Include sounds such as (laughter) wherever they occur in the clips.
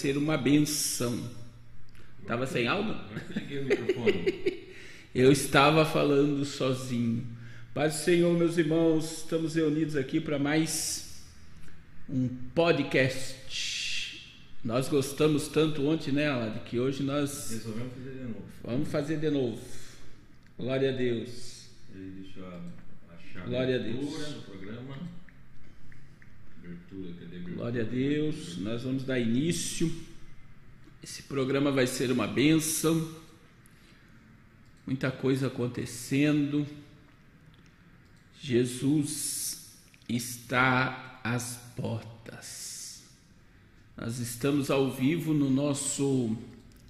ser uma benção. Tava sem alma? Eu estava falando sozinho. Paz do Senhor, meus irmãos, estamos reunidos aqui para mais um podcast. Nós gostamos tanto ontem, né, Alad, que hoje nós Resolvemos fazer de novo. vamos fazer de novo. Glória a Deus. Ele deixou a, a chave Glória a de Deus. do programa. Abertura, cadê a abertura? Glória a Deus. Nós vamos dar início. Esse programa vai ser uma bênção. Muita coisa acontecendo. Jesus está às portas. Nós estamos ao vivo no nosso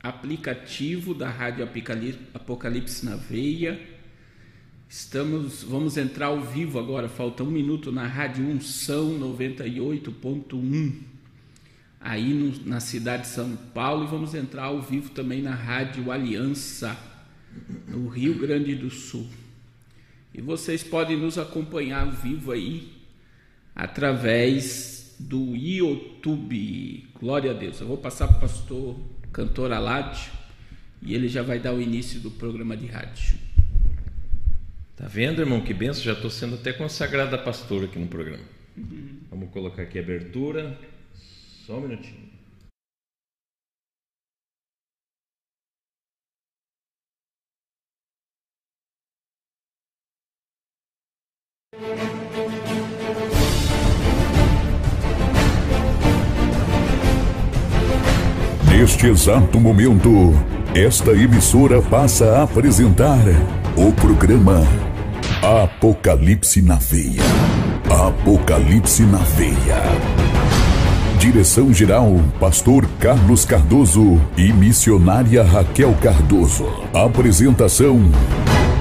aplicativo da Rádio Apocalipse na Veia. Estamos, vamos entrar ao vivo agora, falta um minuto na Rádio Unção 98.1, aí no- na cidade de São Paulo, e vamos entrar ao vivo também na Rádio Aliança, no Rio Grande do Sul. E vocês podem nos acompanhar ao vivo aí, através do YouTube. Glória a Deus. Eu vou passar para o pastor cantor Aládio, e ele já vai dar o início do programa de rádio. Tá vendo, irmão? Que benção. Já estou sendo até consagrado a pastor aqui no programa. Vamos colocar aqui a abertura. Só um minutinho. Neste exato momento, esta emissora passa a apresentar o programa Apocalipse na Veia. Apocalipse na Veia. Direção-geral, Pastor Carlos Cardoso e missionária Raquel Cardoso. Apresentação,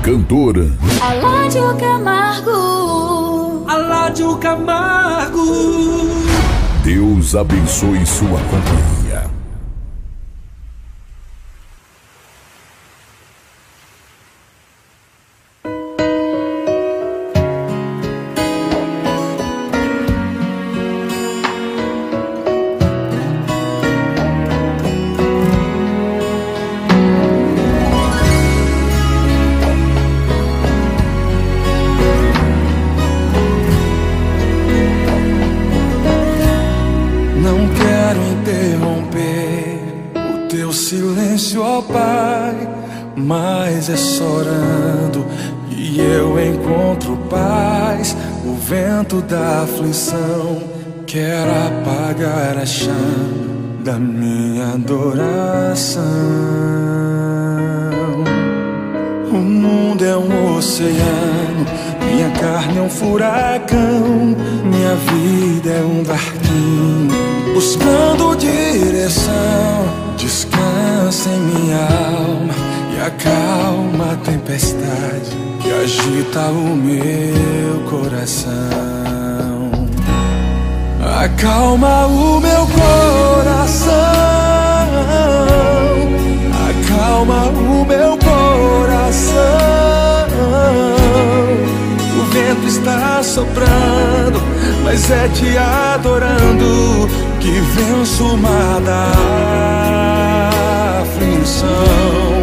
cantor Aládio Camargo. Aládio Camargo. Deus abençoe sua companhia. Da aflição quer apagar a chama da minha adoração. O mundo é um oceano, minha carne é um furacão, minha vida é um barquinho buscando direção. Descansa em minha alma acalma a tempestade que agita o meu coração. Acalma o meu coração. Acalma o meu coração. O vento está soprando, mas é te adorando que venço o mar da aflição.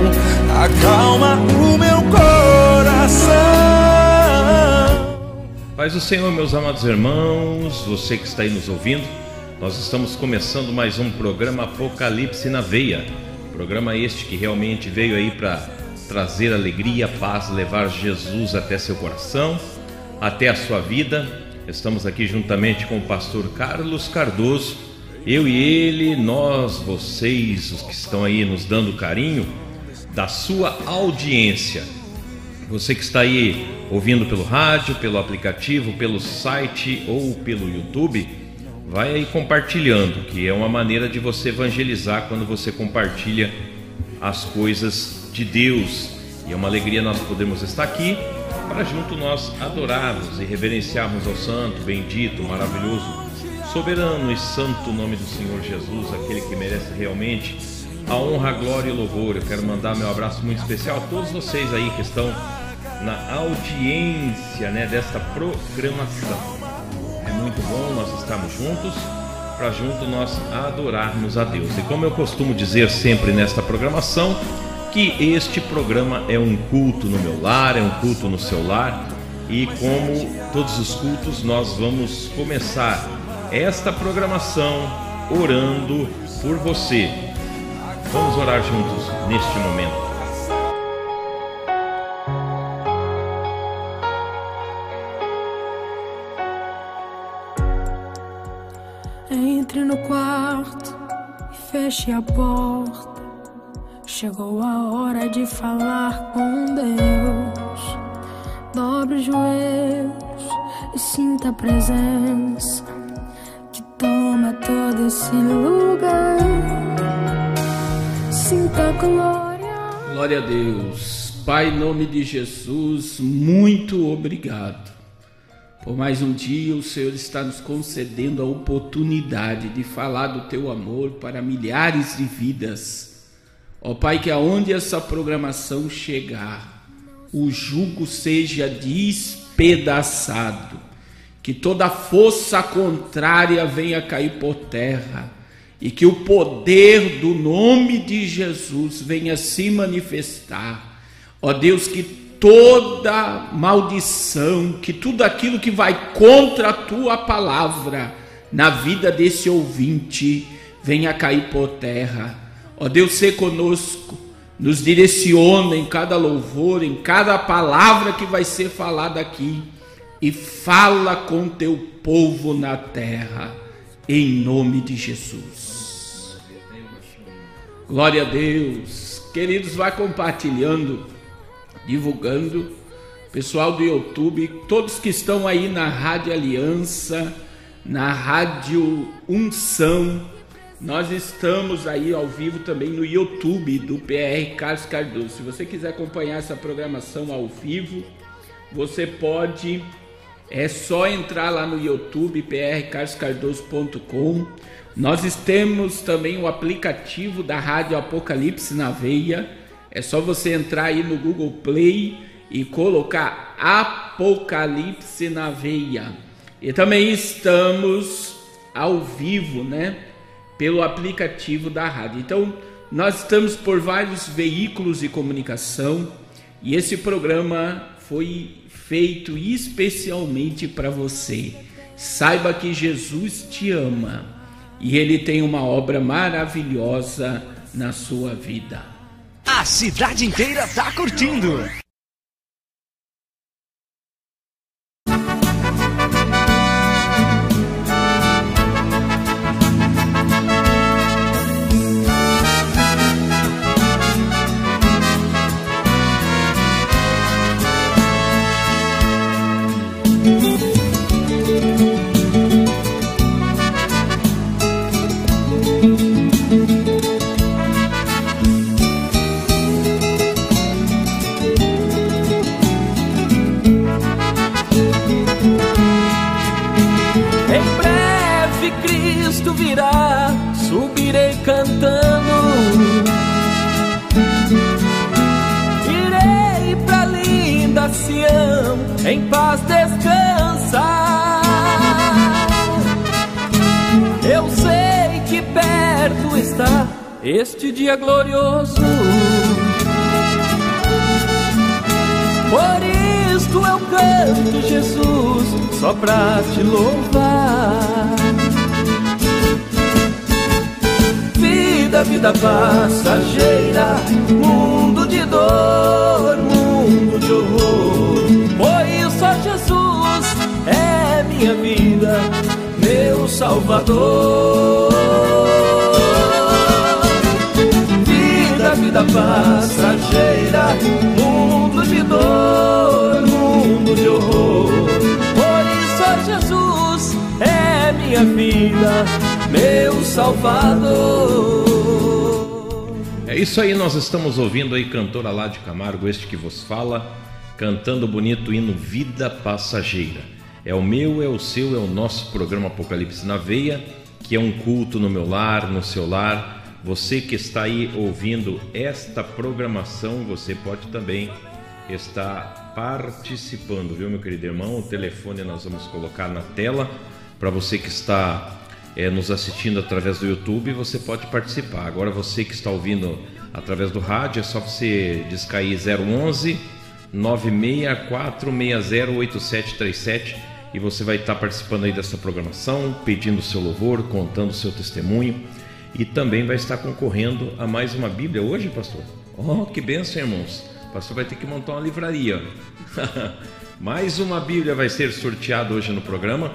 Acalma o meu coração. Paz do Senhor, meus amados irmãos, você que está aí nos ouvindo, nós estamos começando mais um programa Apocalipse na Veia. Programa este que realmente veio aí para trazer alegria, paz, levar Jesus até seu coração, até a sua vida. Estamos aqui juntamente com o pastor Carlos Cardoso. Eu e ele, nós, vocês, os que estão aí nos dando carinho, da sua audiência. Você que está aí ouvindo pelo rádio, pelo aplicativo, pelo site ou pelo YouTube, vai aí compartilhando, que é uma maneira de você evangelizar quando você compartilha as coisas de Deus. E é uma alegria nós podermos estar aqui para junto nós adorarmos e reverenciarmos ao santo, bendito, maravilhoso, soberano e santo nome do Senhor Jesus, aquele que merece realmente a honra, a glória e louvor. Eu quero mandar meu abraço muito especial a todos vocês aí que estão na audiência né, desta programação. É muito bom nós estarmos juntos para junto nós adorarmos a Deus. E como eu costumo dizer sempre nesta programação, que este programa é um culto no meu lar, é um culto no seu lar, e como todos os cultos, nós vamos começar esta programação orando por você. Vamos orar juntos neste momento. Entre no quarto e feche a porta. Chegou a hora de falar com Deus. Dobre os joelhos e sinta a presença que toma todo esse lugar. Glória. A Deus. Pai, em nome de Jesus, muito obrigado. Por mais um dia, o Senhor está nos concedendo a oportunidade de falar do teu amor para milhares de vidas. Ó Pai, que aonde essa programação chegar, o jugo seja despedaçado, que toda força contrária venha cair por terra e que o poder do nome de Jesus venha se manifestar. Ó Deus, que toda maldição, que tudo aquilo que vai contra a tua palavra na vida desse ouvinte venha cair por terra. Ó Deus, ser conosco, nos direciona em cada louvor, em cada palavra que vai ser falada aqui e fala com teu povo na terra, em nome de Jesus. Glória a Deus. Queridos, vai compartilhando divulgando. Pessoal do YouTube, todos que estão aí na Rádio Aliança, na Rádio Unção, nós estamos aí ao vivo também no YouTube do PR Carlos Cardoso. Se você quiser acompanhar essa programação ao vivo, você pode é só entrar lá no YouTube prcarloscardoso.com. Nós temos também o aplicativo da Rádio Apocalipse na Veia é só você entrar aí no Google Play e colocar Apocalipse na veia. E também estamos ao vivo, né? Pelo aplicativo da rádio. Então, nós estamos por vários veículos de comunicação e esse programa foi feito especialmente para você. Saiba que Jesus te ama e ele tem uma obra maravilhosa na sua vida. A cidade inteira tá curtindo. Este dia glorioso. Por isto eu canto, Jesus, só pra te louvar. Vida, vida passageira, mundo de dor, mundo de horror. Só Jesus é minha vida, meu Salvador. vida passageira, mundo de dor, mundo de horror. Por isso Jesus é minha vida, meu Salvador. É isso aí, nós estamos ouvindo aí cantora lá de Camargo, este que vos fala, cantando o bonito hino Vida Passageira. É o meu, é o seu, é o nosso programa Apocalipse na Veia, que é um culto no meu lar, no seu lar você que está aí ouvindo esta programação, você pode também estar participando, viu, meu querido irmão? O telefone nós vamos colocar na tela para você que está é, nos assistindo através do YouTube, você pode participar. Agora você que está ouvindo através do rádio, é só você descair 011 964608737 e você vai estar participando aí dessa programação, pedindo seu louvor, contando seu testemunho e também vai estar concorrendo a mais uma Bíblia hoje, pastor. Oh, que benção, irmãos. O pastor vai ter que montar uma livraria. (laughs) mais uma Bíblia vai ser sorteada hoje no programa.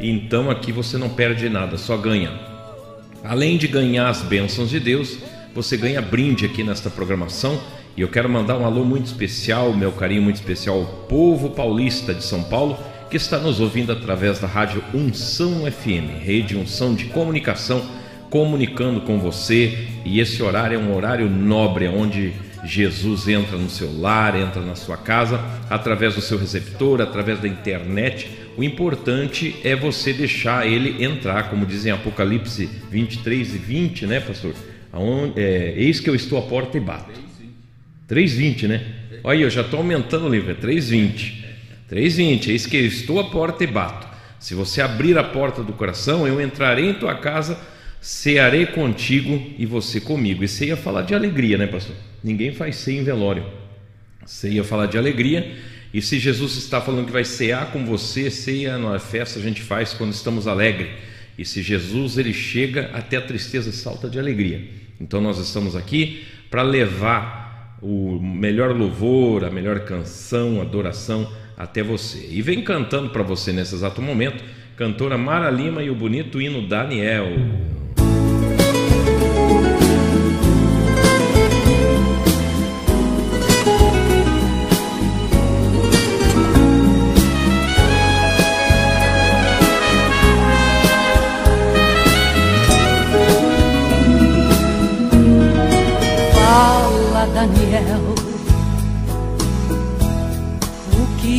Então aqui você não perde nada, só ganha. Além de ganhar as bênçãos de Deus, você ganha brinde aqui nesta programação. E eu quero mandar um alô muito especial, meu carinho muito especial ao povo paulista de São Paulo que está nos ouvindo através da rádio Unção FM, rede Unção de comunicação, comunicando com você. E esse horário é um horário nobre, onde Jesus entra no seu lar, entra na sua casa, através do seu receptor, através da internet. O importante é você deixar ele entrar, como dizem Apocalipse 23 e 20, né, pastor? Aonde, é, Eis que eu estou à porta e bato. 3,20, né? Olha, eu já estou aumentando o livro, é 3,20. 3,20, eis que eu estou à porta e bato. Se você abrir a porta do coração, eu entrarei em tua casa, cearei contigo e você comigo. E você ia falar de alegria, né, pastor? Ninguém faz ceia em velório. Você ia falar de alegria. E se Jesus está falando que vai cear com você, ceia na festa a gente faz quando estamos alegres. E se Jesus ele chega, até a tristeza salta de alegria. Então nós estamos aqui para levar o melhor louvor, a melhor canção, adoração até você. E vem cantando para você nesse exato momento, cantora Mara Lima e o bonito hino Daniel.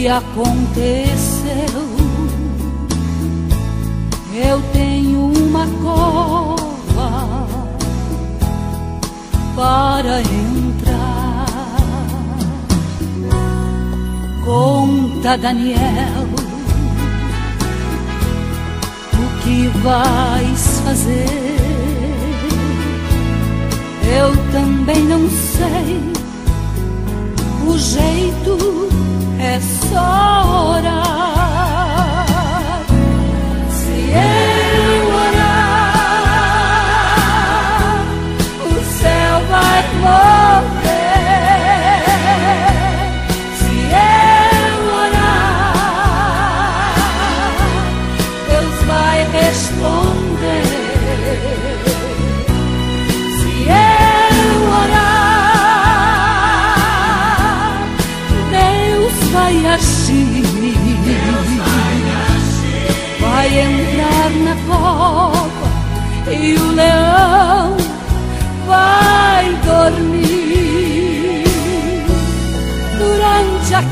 Aconteceu. Eu tenho uma cova para entrar. Conta, Daniel, o que vais fazer. Eu também não sei o jeito é só orar.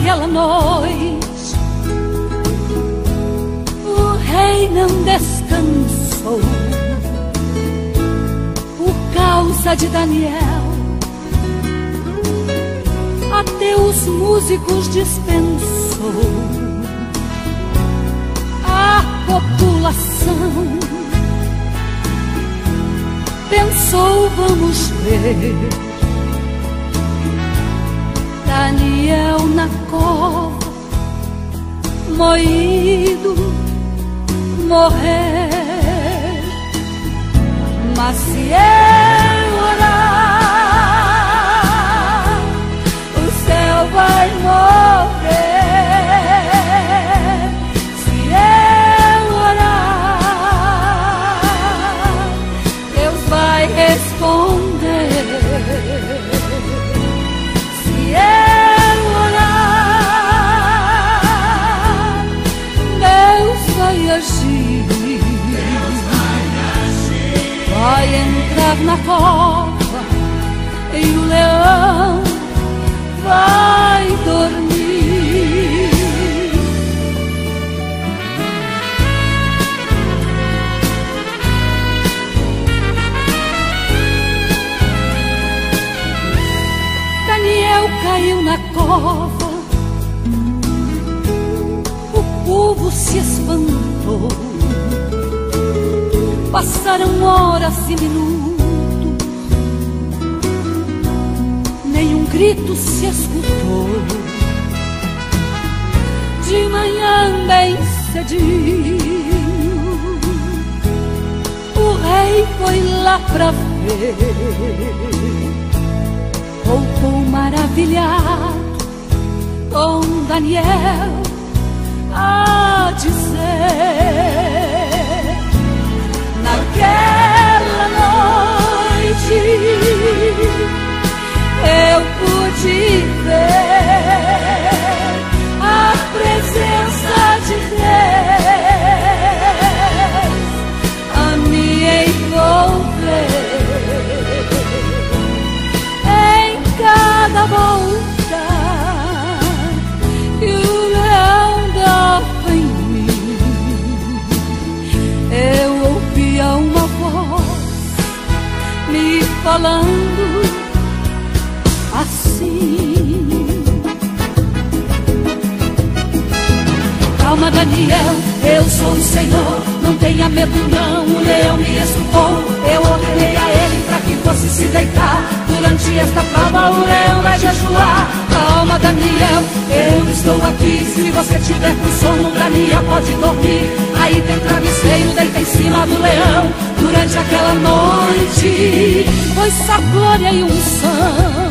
Aquela noite, o rei não descansou por causa de Daniel até os músicos dispensou. A população pensou, vamos ver. Daniel na cova, moído, morrer. Mas se eu orar, o céu vai mover. Na cova e o leão vai dormir. Daniel caiu na cova, o povo se espantou. Passaram horas e minutos, grito se escutou. De manhã bem cedinho, o rei foi lá pra ver. Voltou maravilhado com Daniel a dizer naquela noite eu pude ver a presença de Deus a me envolver em cada volta que o leão dava em mim. Eu ouvia uma voz me falando Daniel, eu sou o Senhor. Não tenha medo, não. O leão me escutou. Eu ordenei a ele para que fosse se deitar. Durante esta prova, o leão vai jejuar. Calma, Daniel, eu estou aqui. Se você tiver com sono, Daniel pode dormir. Aí tem travesseiro, deita em cima do leão. Durante aquela noite, foi só glória e unção.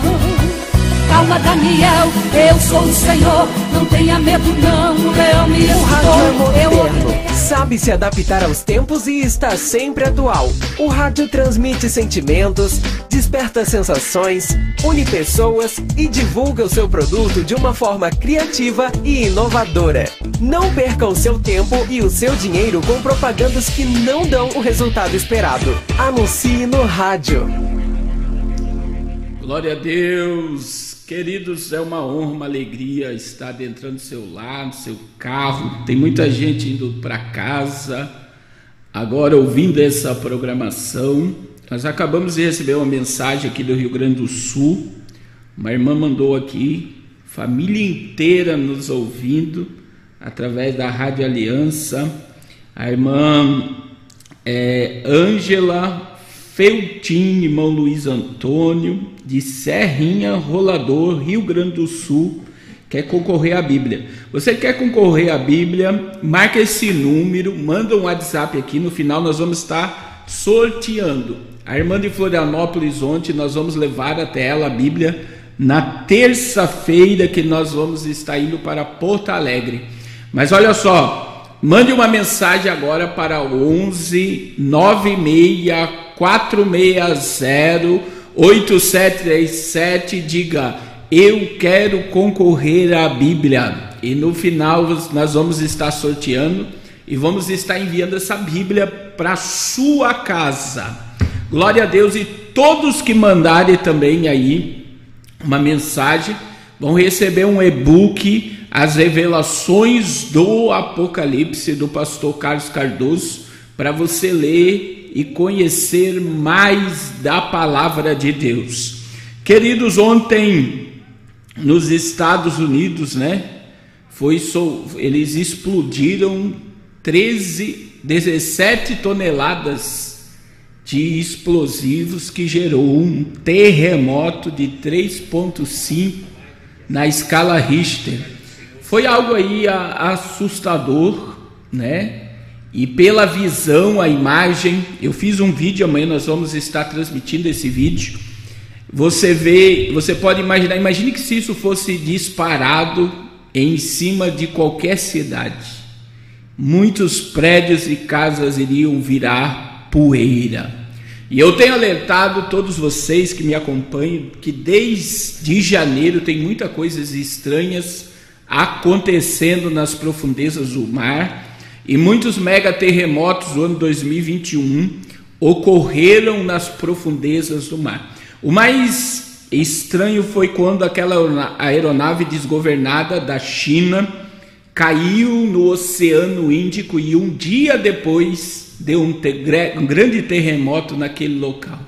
Calma, Daniel, eu sou o Senhor. Não tenha medo, não. O leão me O rádio é moderno, sabe se adaptar aos tempos e está sempre atual. O rádio transmite sentimentos, desperta sensações, une pessoas e divulga o seu produto de uma forma criativa e inovadora. Não perca o seu tempo e o seu dinheiro com propagandas que não dão o resultado esperado. Anuncie no rádio. Glória a Deus. Queridos, é uma honra, uma alegria estar adentrando no seu lar, no seu carro. Tem muita gente indo para casa, agora ouvindo essa programação. Nós acabamos de receber uma mensagem aqui do Rio Grande do Sul. Uma irmã mandou aqui, família inteira nos ouvindo através da Rádio Aliança. A irmã é, Ângela Feltine, irmão Luiz Antônio, de Serrinha Rolador, Rio Grande do Sul, quer concorrer à Bíblia. Você quer concorrer à Bíblia? Marca esse número, manda um WhatsApp aqui, no final nós vamos estar sorteando. A irmã de Florianópolis ontem nós vamos levar até ela a Bíblia na terça-feira que nós vamos estar indo para Porto Alegre. Mas olha só, mande uma mensagem agora para 11 96 460 8737 diga eu quero concorrer à Bíblia e no final nós vamos estar sorteando e vamos estar enviando essa Bíblia para sua casa. Glória a Deus e todos que mandarem também aí uma mensagem vão receber um e-book as revelações do Apocalipse do pastor Carlos Cardoso para você ler e conhecer mais da palavra de Deus. Queridos, ontem nos Estados Unidos, né, foi so, eles explodiram 13, 17 toneladas de explosivos que gerou um terremoto de 3.5 na escala Richter. Foi algo aí assustador, né? E pela visão, a imagem, eu fiz um vídeo, amanhã nós vamos estar transmitindo esse vídeo. Você vê, você pode imaginar, imagine que se isso fosse disparado em cima de qualquer cidade. Muitos prédios e casas iriam virar poeira. E eu tenho alertado todos vocês que me acompanham que desde janeiro tem muitas coisas estranhas acontecendo nas profundezas do mar e muitos mega terremotos do ano 2021 ocorreram nas profundezas do mar. O mais estranho foi quando aquela aeronave desgovernada da China caiu no Oceano Índico e um dia depois deu um, um grande terremoto naquele local.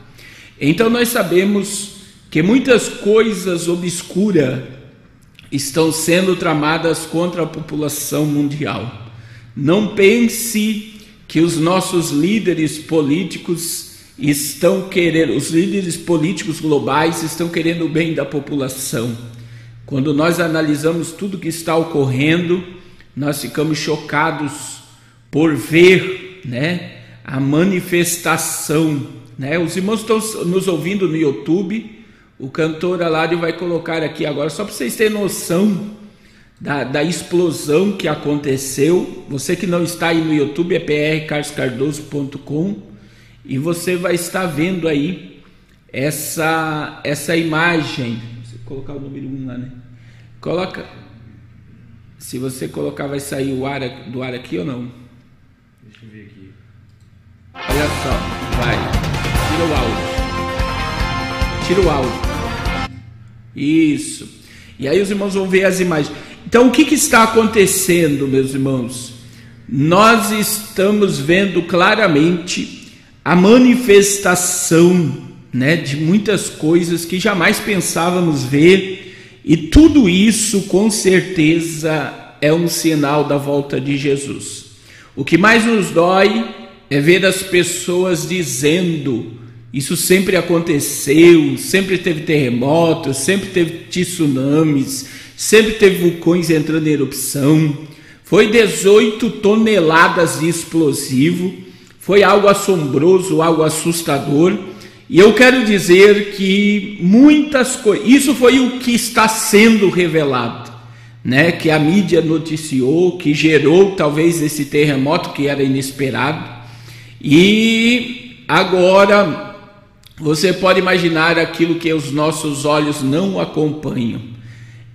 Então nós sabemos que muitas coisas obscuras estão sendo tramadas contra a população mundial. Não pense que os nossos líderes políticos estão querendo, os líderes políticos globais estão querendo o bem da população. Quando nós analisamos tudo que está ocorrendo, nós ficamos chocados por ver, né, a manifestação, né? Os irmãos estão nos ouvindo no YouTube. O cantor Alário vai colocar aqui agora, só para vocês terem noção da, da, explosão que aconteceu. Você que não está aí no YouTube é prcarloscardoso.com e você vai estar vendo aí essa, essa imagem. Você colocar o número 1 um lá, né? Coloca. Se você colocar, vai sair o ar do ar aqui ou não? Deixa eu ver aqui. Olha só, vai. Tira o áudio. Tira o áudio. Isso. E aí os irmãos vão ver as imagens. Então, o que, que está acontecendo, meus irmãos? Nós estamos vendo claramente a manifestação né, de muitas coisas que jamais pensávamos ver, e tudo isso, com certeza, é um sinal da volta de Jesus. O que mais nos dói é ver as pessoas dizendo: Isso sempre aconteceu, sempre teve terremotos, sempre teve tsunamis sempre teve vulcões entrando em erupção, foi 18 toneladas de explosivo, foi algo assombroso, algo assustador. E eu quero dizer que muitas coisas, isso foi o que está sendo revelado, né? Que a mídia noticiou, que gerou talvez esse terremoto que era inesperado. E agora você pode imaginar aquilo que os nossos olhos não acompanham.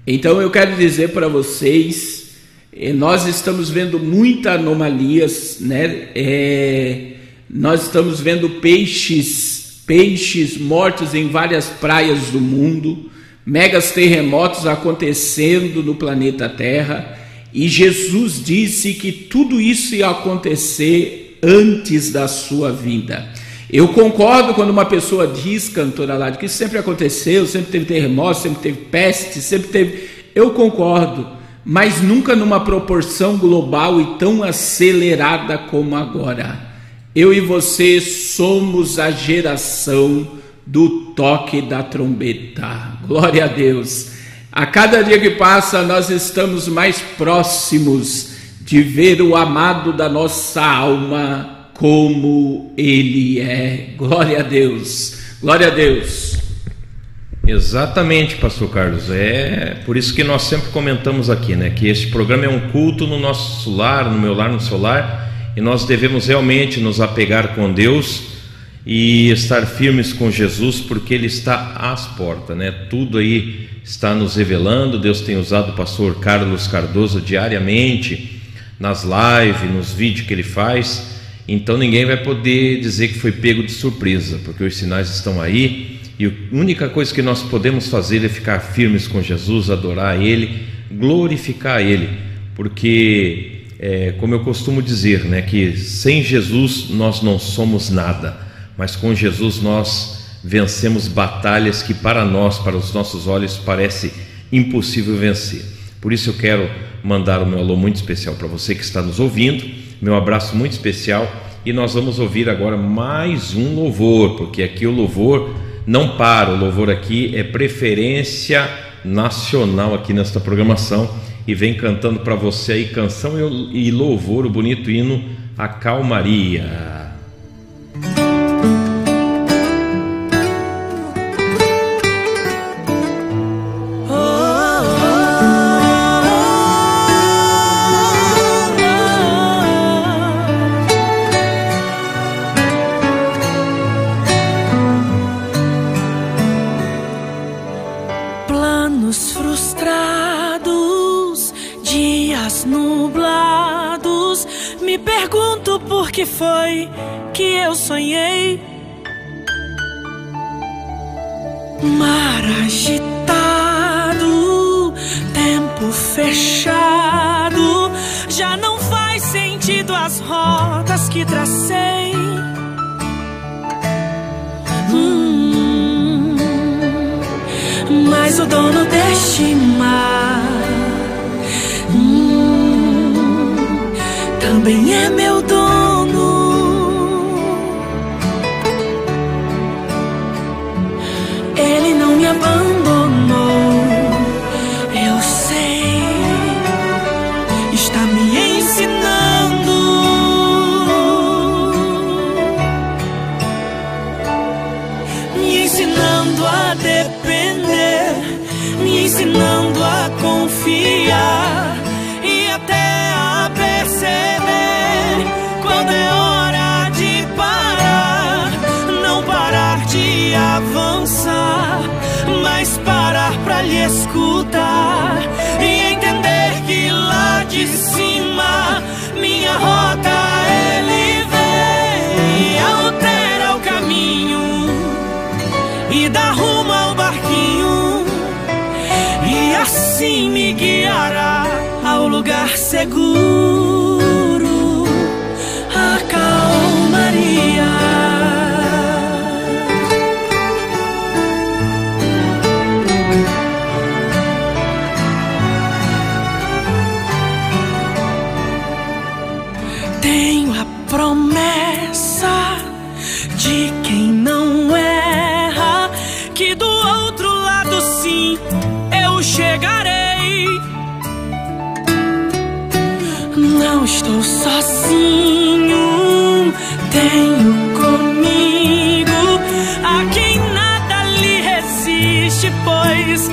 Então eu quero dizer para vocês, eh, nós estamos vendo muitas anomalias, né? É, nós estamos vendo peixes, peixes mortos em várias praias do mundo, megas terremotos acontecendo no planeta Terra, e Jesus disse que tudo isso ia acontecer antes da sua vida. Eu concordo quando uma pessoa diz, cantora lá, que isso sempre aconteceu, sempre teve terremoto, sempre teve peste, sempre teve. Eu concordo, mas nunca numa proporção global e tão acelerada como agora. Eu e você somos a geração do toque da trombeta. Glória a Deus. A cada dia que passa, nós estamos mais próximos de ver o amado da nossa alma como Ele é. Glória a Deus, glória a Deus. Exatamente, Pastor Carlos. É por isso que nós sempre comentamos aqui, né? Que este programa é um culto no nosso lar, no meu lar, no seu lar, e nós devemos realmente nos apegar com Deus e estar firmes com Jesus, porque Ele está às portas, né? Tudo aí está nos revelando. Deus tem usado o Pastor Carlos Cardoso diariamente nas lives, nos vídeos que ele faz então ninguém vai poder dizer que foi pego de surpresa, porque os sinais estão aí e a única coisa que nós podemos fazer é ficar firmes com Jesus, adorar Ele, glorificar Ele, porque, é, como eu costumo dizer, né, que sem Jesus nós não somos nada, mas com Jesus nós vencemos batalhas que para nós, para os nossos olhos, parece impossível vencer. Por isso eu quero mandar o meu alô muito especial para você que está nos ouvindo meu abraço muito especial e nós vamos ouvir agora mais um louvor, porque aqui o louvor não para, o louvor aqui é preferência nacional aqui nesta programação e vem cantando para você aí canção e louvor, o bonito hino A Calmaria. Que foi que eu sonhei? Mar agitado, tempo fechado, já não faz sentido as rotas que tracei. Hum, mas o dono deste mar hum, também é meu dono. Chegarei. Não estou sozinho, tenho comigo a quem nada lhe resiste, pois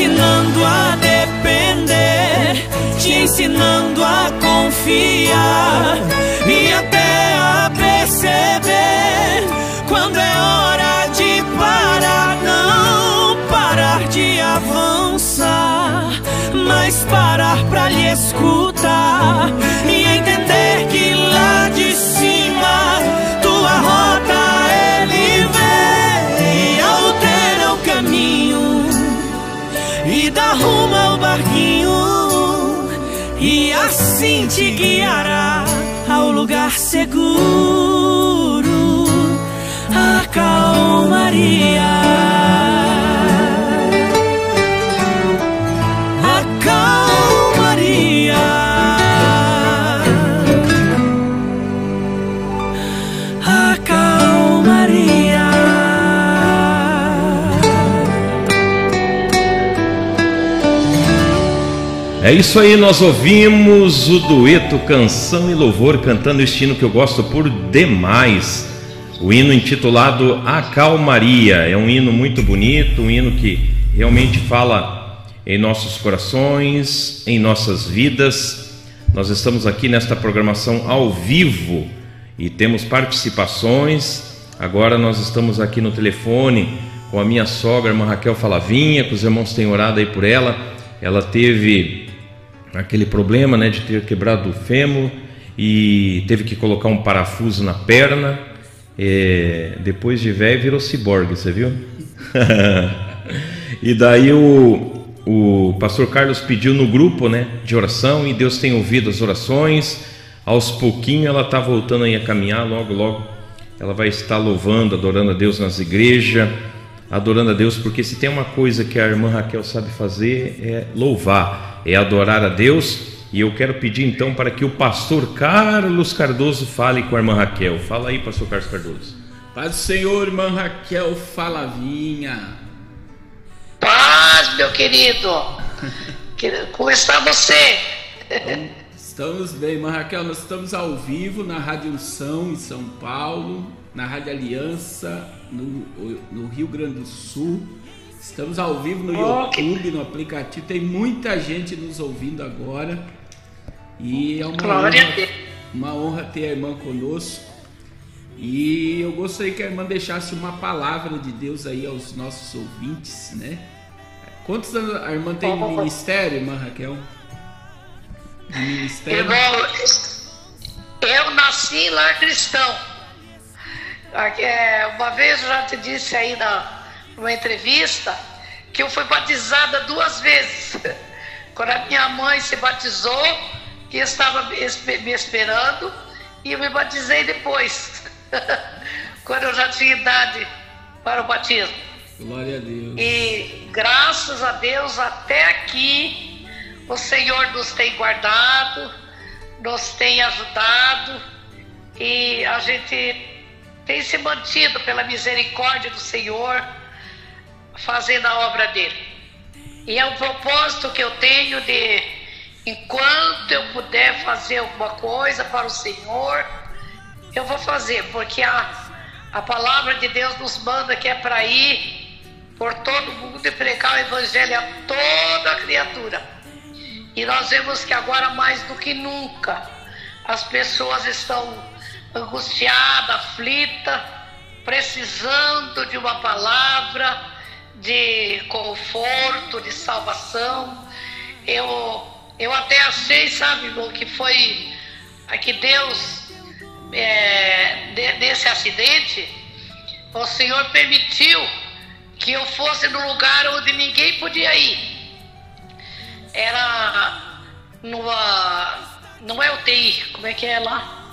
ensinando a depender, te ensinando a confiar e até a perceber quando é hora de parar, não parar de avançar, mas parar pra lhe escutar e entender que lá de cima rumo ao barquinho e assim te guiará ao lugar seguro. A calmaria É isso aí, nós ouvimos o dueto Canção e Louvor cantando este hino que eu gosto por demais. O hino intitulado A Calmaria. É um hino muito bonito, um hino que realmente fala em nossos corações, em nossas vidas. Nós estamos aqui nesta programação ao vivo e temos participações. Agora nós estamos aqui no telefone com a minha sogra, a irmã Raquel Falavinha, que os irmãos têm orado aí por ela. Ela teve aquele problema né, de ter quebrado o fêmur e teve que colocar um parafuso na perna. É, depois de velho virou ciborgue, você viu? (laughs) e daí o, o pastor Carlos pediu no grupo né, de oração e Deus tem ouvido as orações. Aos pouquinhos ela está voltando aí a caminhar, logo, logo ela vai estar louvando, adorando a Deus nas igrejas, adorando a Deus, porque se tem uma coisa que a irmã Raquel sabe fazer é louvar, é adorar a Deus. E eu quero pedir então para que o pastor Carlos Cardoso fale com a irmã Raquel. Fala aí, pastor Carlos Cardoso. Paz do Senhor, irmã Raquel Falavinha. Paz, meu querido. (laughs) Como está você? Estamos bem, irmã Raquel. Nós estamos ao vivo na Rádio Unção em São Paulo, na Rádio Aliança no, no Rio Grande do Sul. Estamos ao vivo no YouTube, no aplicativo. Tem muita gente nos ouvindo agora. E é uma Glória honra, uma honra ter a irmã conosco. E eu gostaria que a irmã deixasse uma palavra de Deus aí aos nossos ouvintes, né? Quantos anos a irmã tem de ministério, irmã Raquel? Ministério? Irmão, eu nasci lar cristão. É, Uma vez eu já te disse aí na, numa entrevista que eu fui batizada duas vezes. (laughs) Quando a minha mãe se batizou, que estava me esperando, e eu me batizei depois, (laughs) quando eu já tinha idade para o batismo. Glória a Deus. E graças a Deus até aqui o Senhor nos tem guardado, nos tem ajudado e a gente tem se mantido pela misericórdia do Senhor, fazendo a obra dele. E é o propósito que eu tenho de, enquanto eu puder fazer alguma coisa para o Senhor, eu vou fazer, porque a, a palavra de Deus nos manda que é para ir por todo mundo e pregar o Evangelho a toda criatura. E nós vemos que agora mais do que nunca as pessoas estão angustiadas, aflitas, precisando de uma palavra de conforto, de salvação. Eu, eu até achei, sabe, irmão, que foi que Deus, é, de, desse acidente, o Senhor permitiu que eu fosse no lugar onde ninguém podia ir. Era numa. Não é UTI, como é que é lá?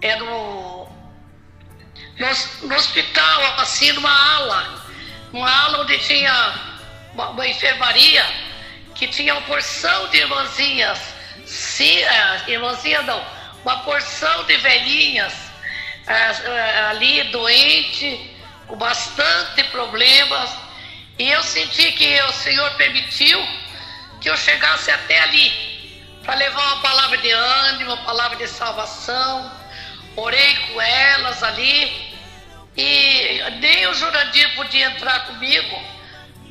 É no. No, no hospital, assim, numa ala uma ala onde tinha uma, uma enfermaria que tinha uma porção de irmãzinhas, sim, é, irmãzinha não, uma porção de velhinhas é, é, ali doente, com bastante problemas, e eu senti que o Senhor permitiu que eu chegasse até ali para levar uma palavra de ânimo, uma palavra de salvação. Orei com elas ali e nem o Jurandir podia entrar comigo,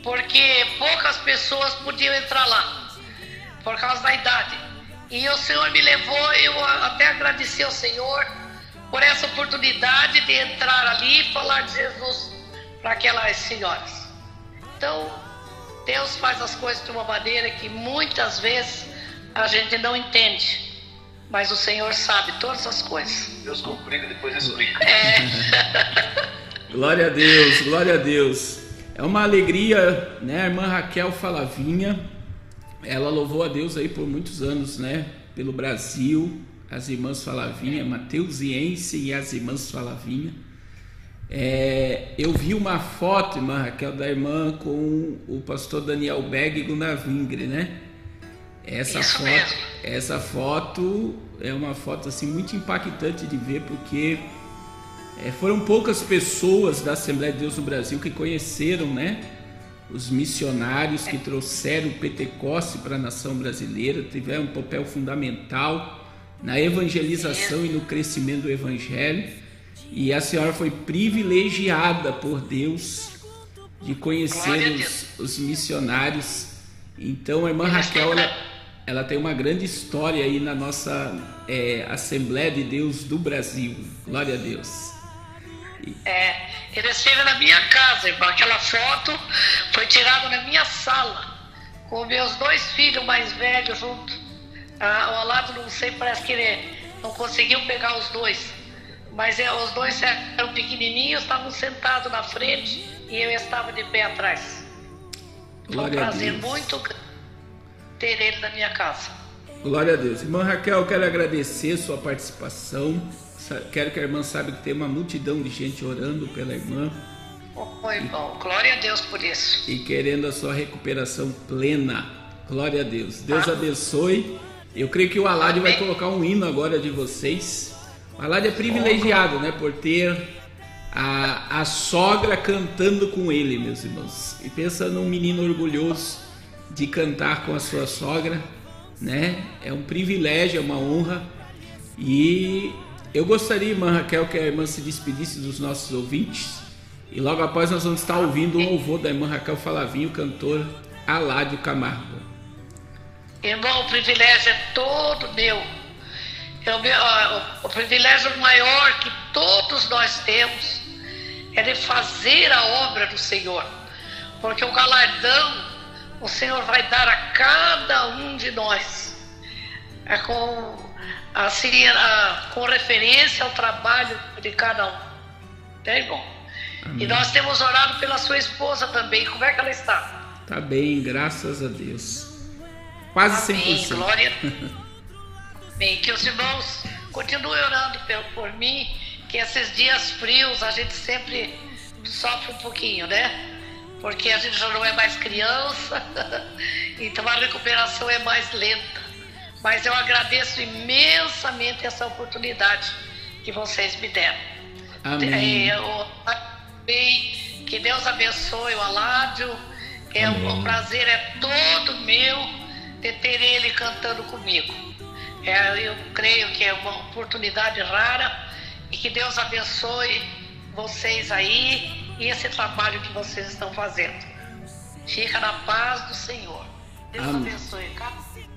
porque poucas pessoas podiam entrar lá, por causa da idade. E o Senhor me levou, eu até agradeci ao Senhor por essa oportunidade de entrar ali e falar de Jesus para aquelas senhoras. Então, Deus faz as coisas de uma maneira que muitas vezes a gente não entende. Mas o Senhor sabe todas as coisas. Deus complica, depois explica. É. (laughs) glória a Deus, glória a Deus. É uma alegria, né? A irmã Raquel Falavinha, ela louvou a Deus aí por muitos anos, né? Pelo Brasil, as irmãs Falavinha, Mateusiense e as irmãs Falavinha. É, eu vi uma foto, irmã Raquel, da irmã com o pastor Daniel Beg e Gunnar Vingre, né? Essa Isso foto, mesmo. essa foto é uma foto assim muito impactante de ver porque é, foram poucas pessoas da Assembleia de Deus no Brasil que conheceram, né? Os missionários que trouxeram o Pentecoste para a nação brasileira, tiveram um papel fundamental na evangelização e no crescimento do evangelho. E a senhora foi privilegiada por Deus de conhecer os, os missionários. Então, a irmã Raquel, ela, ela tem uma grande história aí na nossa é, Assembleia de Deus do Brasil. Glória a Deus. É, ele esteve na minha casa, irmão. Aquela foto foi tirada na minha sala, com meus dois filhos mais velhos junto. Ah, ao lado, não sei, parece que ele não conseguiu pegar os dois. Mas é, os dois eram pequenininhos, estavam sentados na frente e eu estava de pé atrás. Foi um Glória prazer muito grande ter ele na minha casa. Glória a Deus. Irmã Raquel, quero agradecer sua participação. Quero que a irmã saiba que tem uma multidão de gente orando pela irmã Oh, irmão, glória a Deus por isso. e querendo a sua recuperação plena. Glória a Deus. Deus abençoe. Eu creio que o Alad vai colocar um hino agora de vocês. O Alad é privilegiado, né, por ter a, a sogra cantando com ele, meus irmãos. E pensa num menino orgulhoso de cantar com a sua sogra, né? É um privilégio, é uma honra. E eu gostaria, irmã Raquel, que a irmã se despedisse dos nossos ouvintes. E logo após nós vamos estar ouvindo o louvor da irmã Raquel Falavinho, cantor Aládio Camargo. Irmão, o privilégio é todo meu. É o, o privilégio maior que todos nós temos é de fazer a obra do Senhor. Porque o galardão o Senhor vai dar a cada um de nós. É com, assim, com referência ao trabalho de cada um. Né, irmão? E nós temos orado pela sua esposa também. Como é que ela está? Tá bem, graças a Deus. Quase Amém, 100%. glória. (laughs) Bem, que os irmãos continuem orando por mim, que esses dias frios a gente sempre sofre um pouquinho, né? Porque a gente já não é mais criança, (laughs) então a recuperação é mais lenta. Mas eu agradeço imensamente essa oportunidade que vocês me deram. Amém. É, eu- que Deus abençoe o Aládio. É um, o prazer é todo meu de ter ele cantando comigo. É, eu creio que é uma oportunidade rara e que Deus abençoe vocês aí esse trabalho que vocês estão fazendo. Fica na paz do Senhor. Deus Amém. abençoe. Tá?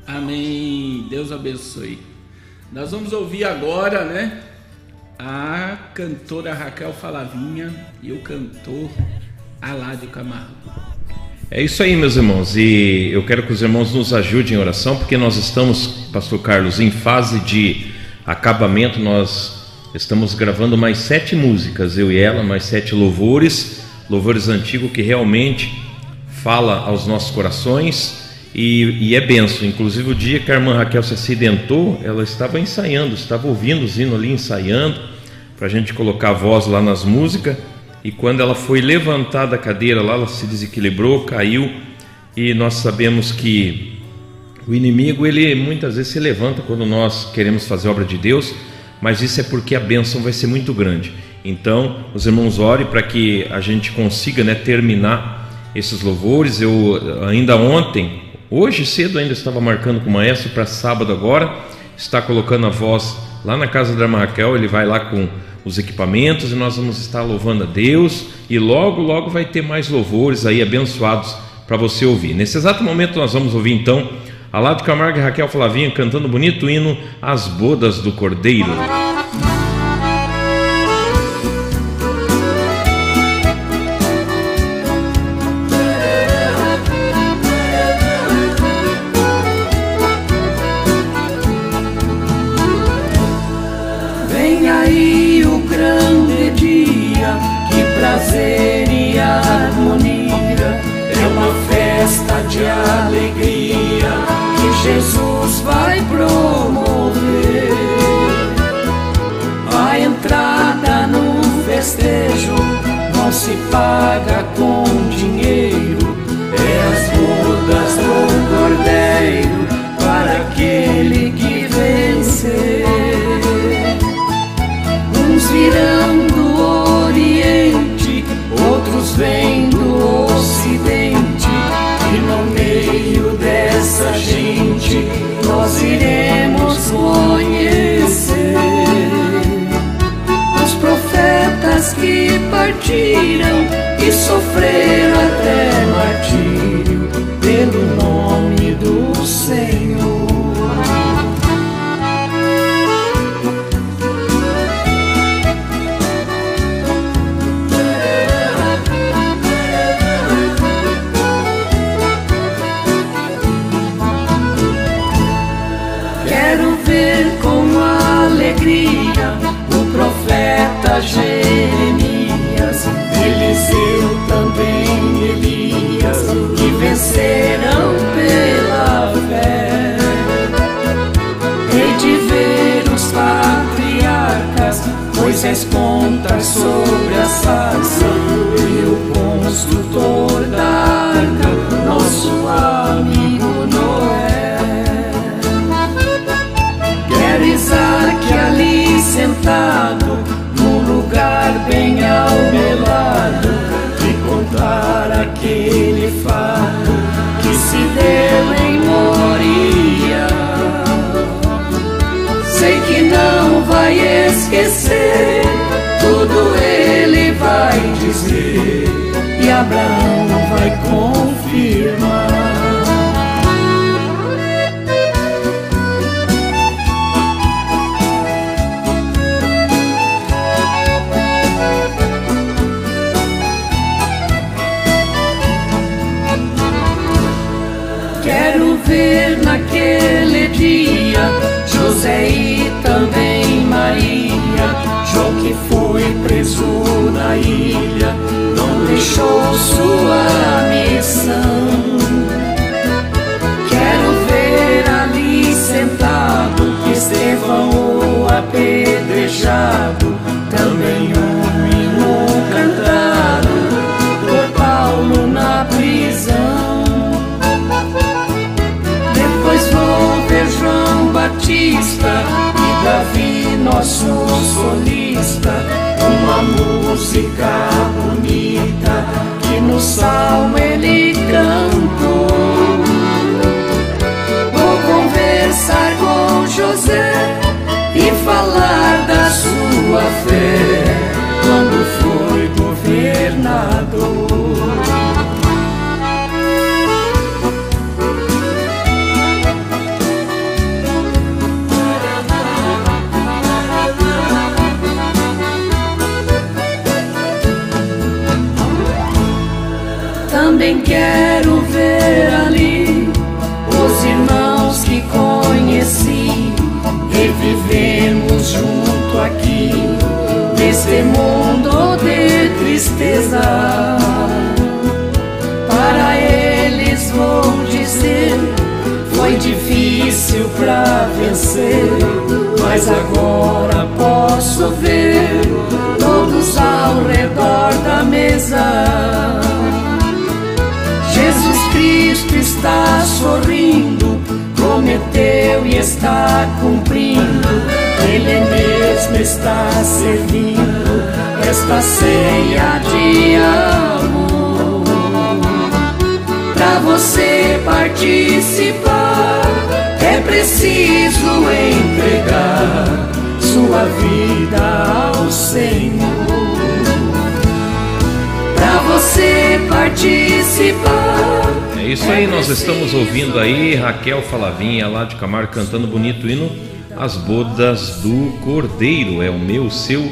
Amém. Deus abençoe. Nós vamos ouvir agora, né? A cantora Raquel Falavinha e o cantor Aládio Camargo. É isso aí, meus irmãos, e eu quero que os irmãos nos ajudem em oração, porque nós estamos, Pastor Carlos, em fase de acabamento. Nós estamos gravando mais sete músicas, eu e ela, mais sete louvores, louvores antigos que realmente fala aos nossos corações e, e é benção. Inclusive, o dia que a irmã Raquel se acidentou, ela estava ensaiando, estava ouvindo os hinos ali, ensaiando, para a gente colocar a voz lá nas músicas. E quando ela foi levantar da cadeira lá, ela se desequilibrou, caiu. E nós sabemos que o inimigo, ele muitas vezes se levanta quando nós queremos fazer obra de Deus, mas isso é porque a bênção vai ser muito grande. Então, os irmãos orem para que a gente consiga né, terminar esses louvores. Eu ainda ontem, hoje cedo ainda estava marcando com o maestro para sábado agora, está colocando a voz lá na casa da Raquel, ele vai lá com os equipamentos e nós vamos estar louvando a Deus e logo, logo vai ter mais louvores aí abençoados para você ouvir. Nesse exato momento nós vamos ouvir então Alado Camargo e Raquel Flavinha cantando bonito hino As Bodas do Cordeiro. Partiram e sofreram sobre a sarça, e o construtor da arca, nosso amigo Noé. Quero Isaac ali sentado, num lugar bem ao meu lado, e contar aquele fato que se deu em Moria. Sei que não vai esquecer, Abraão vai confirmar. Quero ver naquele dia José e também Maria. João que foi preso na ilha, deixou sua missão. Quero ver ali sentado Estevão apedrejado, também um hino cantado por Paulo na prisão. Depois vou ver João Batista nosso solista, uma música bonita que no salmo ele cantou. Vou conversar com José e falar da sua fé Também quero ver ali os irmãos que conheci. Revivemos junto aqui, neste mundo de tristeza. Para eles vou dizer: foi difícil pra vencer, mas agora posso ver todos ao redor da mesa. Está sorrindo, prometeu e está cumprindo. Ele mesmo está servindo esta ceia de amor. Para você participar, é preciso entregar sua vida ao Senhor para você participar. Isso aí, nós estamos ouvindo aí Raquel Falavinha lá de Camargo cantando bonito hino As Bodas do Cordeiro. É o meu, o seu,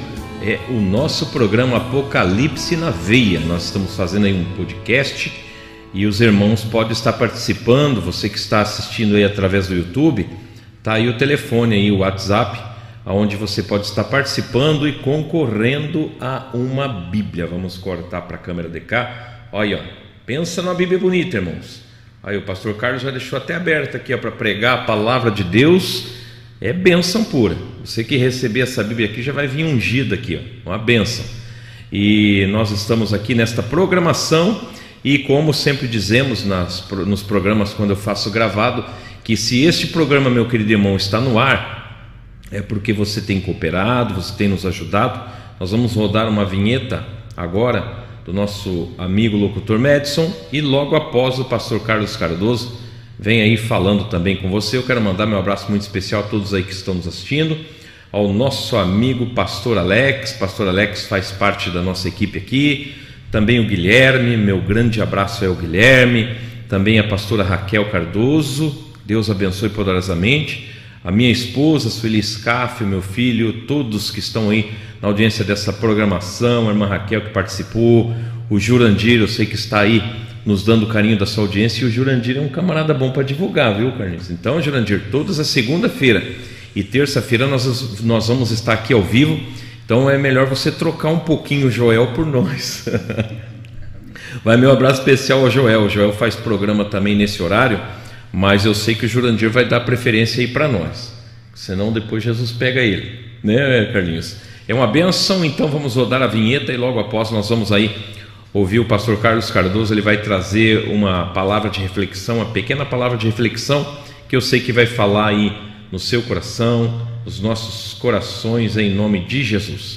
é o nosso programa Apocalipse na Veia. Nós estamos fazendo aí um podcast e os irmãos podem estar participando. Você que está assistindo aí através do YouTube, tá aí o telefone aí, o WhatsApp, onde você pode estar participando e concorrendo a uma Bíblia. Vamos cortar para a câmera de cá. Olha, ó. Pensa numa Bíblia bonita, irmãos. Aí o pastor Carlos já deixou até aberta aqui para pregar a palavra de Deus. É bênção pura. Você que receber essa Bíblia aqui já vai vir ungida aqui, ó, uma bênção. E nós estamos aqui nesta programação e como sempre dizemos nas, nos programas quando eu faço gravado, que se este programa, meu querido irmão, está no ar, é porque você tem cooperado, você tem nos ajudado. Nós vamos rodar uma vinheta agora do nosso amigo locutor Madison e logo após o pastor Carlos Cardoso vem aí falando também com você. Eu quero mandar meu abraço muito especial a todos aí que estão nos assistindo, ao nosso amigo pastor Alex. Pastor Alex faz parte da nossa equipe aqui, também o Guilherme, meu grande abraço é o Guilherme, também a pastora Raquel Cardoso. Deus abençoe poderosamente. A minha esposa, Sueli Scaff, meu filho, todos que estão aí na audiência dessa programação, a irmã Raquel que participou, o Jurandir, eu sei que está aí nos dando carinho da sua audiência, e o Jurandir é um camarada bom para divulgar, viu, Carlinhos? Então, Jurandir, todas as segunda-feira e terça-feira nós, nós vamos estar aqui ao vivo, então é melhor você trocar um pouquinho o Joel por nós. (laughs) Vai meu abraço especial ao Joel. O Joel faz programa também nesse horário, mas eu sei que o Jurandir vai dar preferência aí para nós. Senão depois Jesus pega ele, né, Carlinhos? É uma benção, então vamos rodar a vinheta e logo após nós vamos aí ouvir o pastor Carlos Cardoso, ele vai trazer uma palavra de reflexão, uma pequena palavra de reflexão que eu sei que vai falar aí no seu coração, nos nossos corações em nome de Jesus.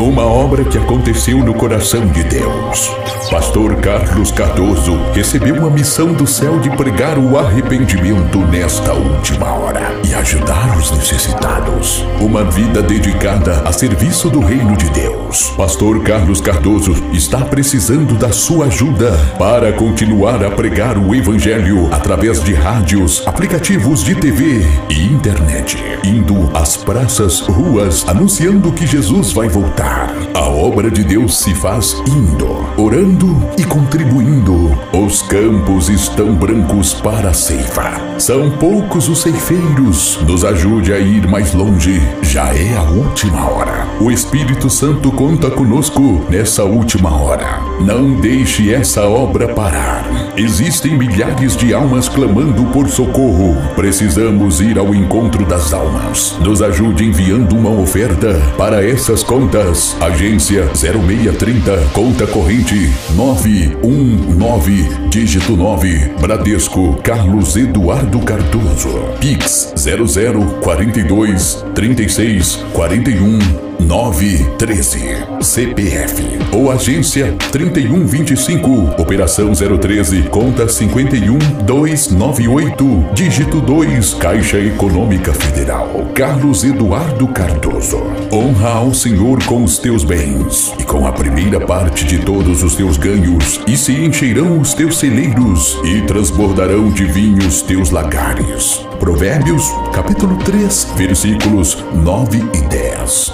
Uma obra que aconteceu no coração de Deus. Pastor Carlos Cardoso recebeu uma missão do céu de pregar o arrependimento nesta última hora ajudar os necessitados. Uma vida dedicada a serviço do reino de Deus. Pastor Carlos Cardoso está precisando da sua ajuda para continuar a pregar o evangelho através de rádios, aplicativos de TV e internet, indo às praças, ruas, anunciando que Jesus vai voltar. A obra de Deus se faz indo, orando e contribuindo. Os campos estão brancos para a ceifa. São poucos os ceifeiros. Nos ajude a ir mais longe. Já é a última hora. O Espírito Santo conta conosco nessa última hora. Não deixe essa obra parar. Existem milhares de almas clamando por socorro. Precisamos ir ao encontro das almas. Nos ajude enviando uma oferta para essas contas. Agência Agência 0630, conta corrente 919, dígito 9, Bradesco, Carlos Eduardo Cardoso. Pix 0042 36 41 913. CPF ou agência 3125, operação 013, conta 51298, dígito 2, Caixa Econômica Federal. Carlos Eduardo Cardoso. Honra ao Senhor com os teus bens e com a primeira parte de todos os teus ganhos, e se encherão os teus celeiros e transbordarão de vinho os teus lagares. Provérbios, capítulo 3, versículos 9 e 10.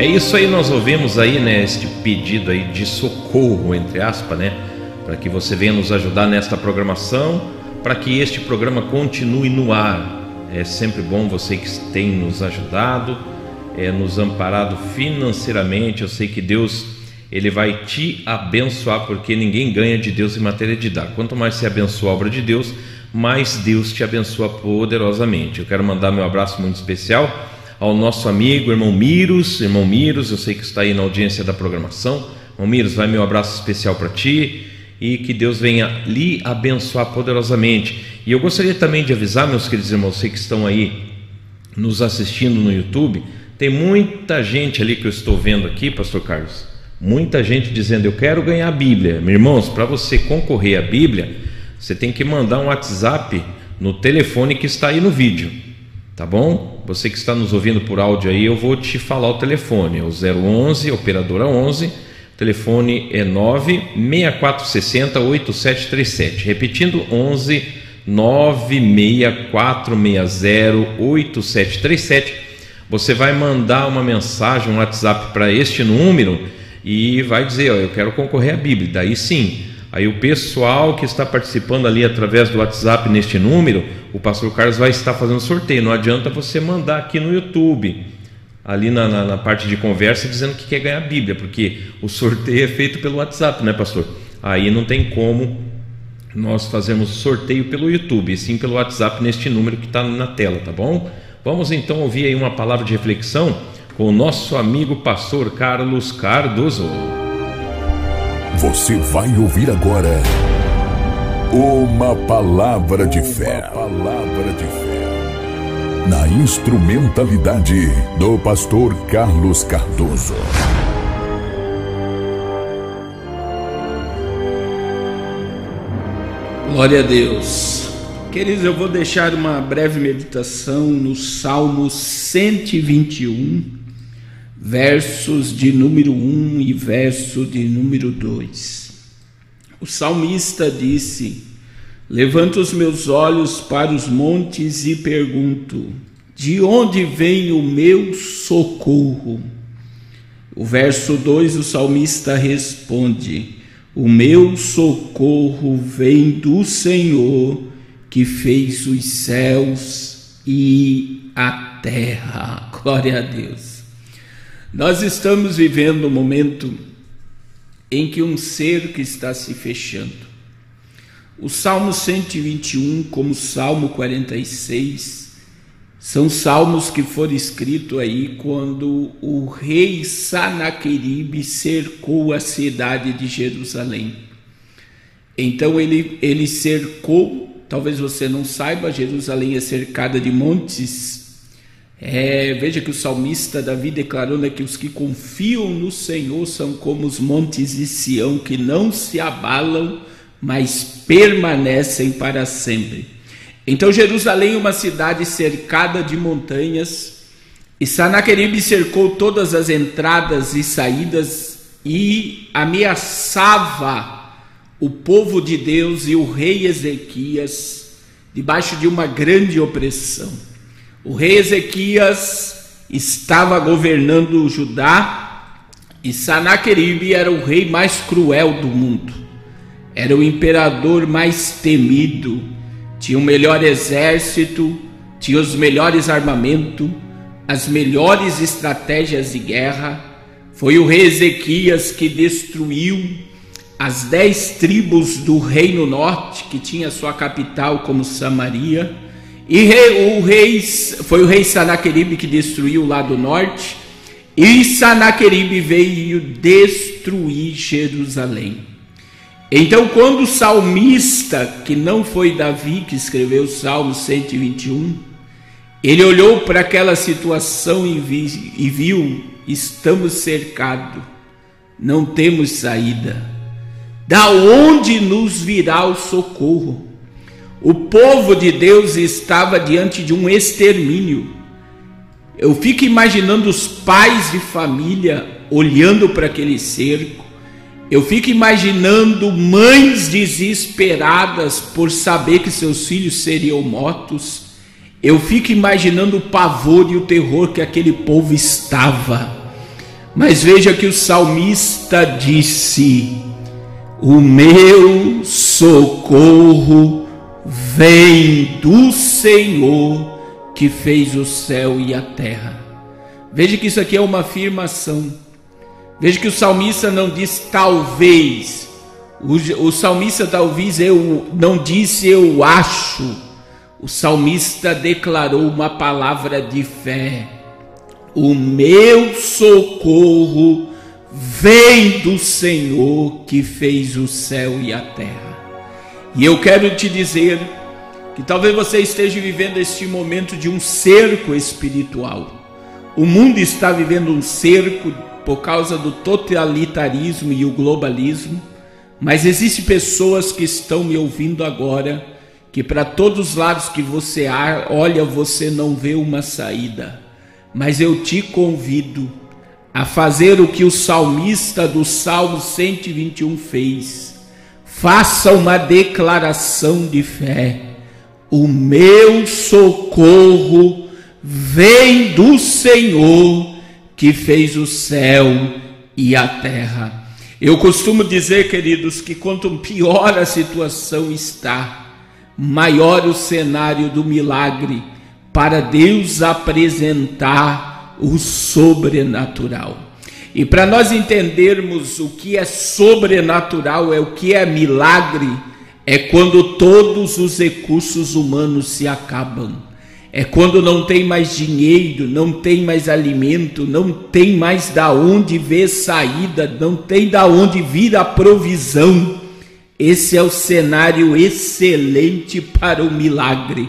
É isso aí, nós ouvimos aí, né, este pedido aí de socorro, entre aspas, né, para que você venha nos ajudar nesta programação, para que este programa continue no ar. É sempre bom você que tem nos ajudado, é, nos amparado financeiramente. Eu sei que Deus ele vai te abençoar, porque ninguém ganha de Deus em matéria de dar. Quanto mais você abençoa a obra de Deus, mais Deus te abençoa poderosamente. Eu quero mandar meu abraço muito especial ao nosso amigo, irmão Miros. Irmão Miros, eu sei que está aí na audiência da programação. Irmão Miros, vai meu abraço especial para ti e que Deus venha lhe abençoar poderosamente. E eu gostaria também de avisar, meus queridos irmãos, vocês que estão aí nos assistindo no YouTube, tem muita gente ali que eu estou vendo aqui, Pastor Carlos, muita gente dizendo: Eu quero ganhar a Bíblia. Meus irmãos, para você concorrer à Bíblia, você tem que mandar um WhatsApp no telefone que está aí no vídeo, tá bom? Você que está nos ouvindo por áudio aí, eu vou te falar o telefone, é o 011, operadora 11, o telefone é 96460 8737. Repetindo, 11 96460 8737. Você vai mandar uma mensagem, um WhatsApp para este número e vai dizer, ó, eu quero concorrer à Bíblia. Daí sim, aí o pessoal que está participando ali através do WhatsApp neste número, o pastor Carlos vai estar fazendo sorteio. Não adianta você mandar aqui no YouTube, ali na, na, na parte de conversa, dizendo que quer ganhar a Bíblia, porque o sorteio é feito pelo WhatsApp, né, pastor? Aí não tem como nós fazermos sorteio pelo YouTube, e sim pelo WhatsApp neste número que está na tela, tá bom? Vamos então ouvir aí uma palavra de reflexão com o nosso amigo pastor Carlos Cardoso. Você vai ouvir agora uma palavra de fé. Uma palavra de fé. Na instrumentalidade do pastor Carlos Cardoso. Glória a Deus. Queridos, eu vou deixar uma breve meditação no Salmo 121, versos de número 1 e verso de número 2. O salmista disse: Levanto os meus olhos para os montes e pergunto: De onde vem o meu socorro? O verso 2, o salmista responde: O meu socorro vem do Senhor que fez os céus e a terra. Glória a Deus. Nós estamos vivendo um momento em que um cerco está se fechando. O Salmo 121, como o Salmo 46, são salmos que foram escritos aí quando o rei Sanaqueribe cercou a cidade de Jerusalém. Então ele, ele cercou Talvez você não saiba, Jerusalém é cercada de montes. É, veja que o salmista Davi declarou né, que os que confiam no Senhor são como os montes de Sião, que não se abalam, mas permanecem para sempre. Então, Jerusalém é uma cidade cercada de montanhas, e Sanaqueribe cercou todas as entradas e saídas e ameaçava o povo de Deus e o rei Ezequias debaixo de uma grande opressão. O rei Ezequias estava governando Judá e Sanaqueribe era o rei mais cruel do mundo. Era o imperador mais temido, tinha o melhor exército, tinha os melhores armamentos, as melhores estratégias de guerra. Foi o rei Ezequias que destruiu as dez tribos do Reino Norte, que tinha sua capital como Samaria, e o rei, foi o rei Sanaqueribe que destruiu o lado norte, e Sanaqueribe veio destruir Jerusalém. Então, quando o salmista, que não foi Davi que escreveu o Salmo 121, ele olhou para aquela situação e, vi, e viu: estamos cercados, não temos saída da onde nos virá o socorro? O povo de Deus estava diante de um extermínio. Eu fico imaginando os pais de família olhando para aquele cerco. Eu fico imaginando mães desesperadas por saber que seus filhos seriam mortos. Eu fico imaginando o pavor e o terror que aquele povo estava. Mas veja que o salmista disse: o meu socorro vem do Senhor que fez o céu e a terra. Veja que isso aqui é uma afirmação. Veja que o salmista não diz talvez. O, o salmista talvez eu não disse eu acho. O salmista declarou uma palavra de fé. O meu socorro vem do Senhor que fez o céu e a terra. E eu quero te dizer que talvez você esteja vivendo este momento de um cerco espiritual. O mundo está vivendo um cerco por causa do totalitarismo e o globalismo, mas existem pessoas que estão me ouvindo agora que para todos os lados que você olha, você não vê uma saída. Mas eu te convido a fazer o que o salmista do Salmo 121 fez. Faça uma declaração de fé. O meu socorro vem do Senhor que fez o céu e a terra. Eu costumo dizer, queridos, que quanto pior a situação está, maior o cenário do milagre para Deus apresentar o sobrenatural. E para nós entendermos o que é sobrenatural, é o que é milagre, é quando todos os recursos humanos se acabam. É quando não tem mais dinheiro, não tem mais alimento, não tem mais da onde ver saída, não tem da onde vir a provisão. Esse é o cenário excelente para o milagre.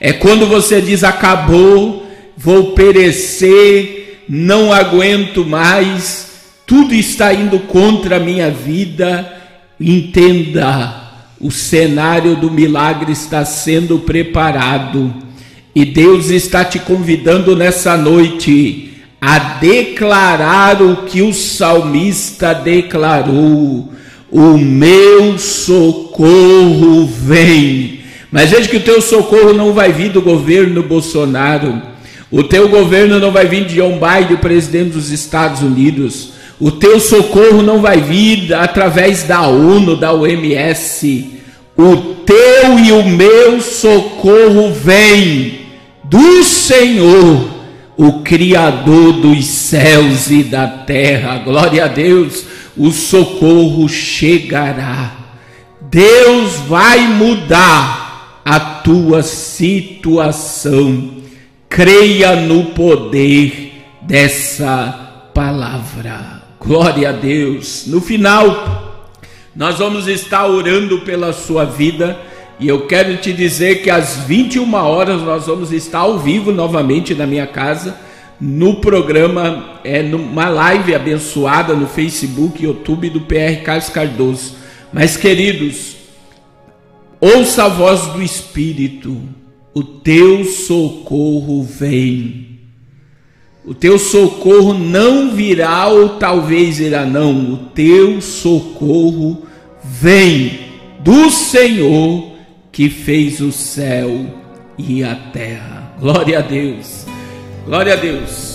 É quando você diz acabou, vou perecer, não aguento mais, tudo está indo contra a minha vida. Entenda, o cenário do milagre está sendo preparado e Deus está te convidando nessa noite a declarar o que o salmista declarou: O meu socorro vem. Mas veja que o teu socorro não vai vir do governo Bolsonaro o teu governo não vai vir de John Biden, presidente dos Estados Unidos. O teu socorro não vai vir através da ONU, da OMS. O teu e o meu socorro vem do Senhor, o Criador dos céus e da terra. Glória a Deus, o socorro chegará. Deus vai mudar a tua situação creia no poder dessa palavra. Glória a Deus. No final, nós vamos estar orando pela sua vida. E eu quero te dizer que às 21 horas nós vamos estar ao vivo novamente na minha casa, no programa, é numa live abençoada no Facebook e YouTube do PR Carlos Cardoso. Mas queridos, ouça a voz do Espírito o teu socorro vem. O teu socorro não virá ou talvez irá não. O teu socorro vem do Senhor que fez o céu e a terra. Glória a Deus. Glória a Deus.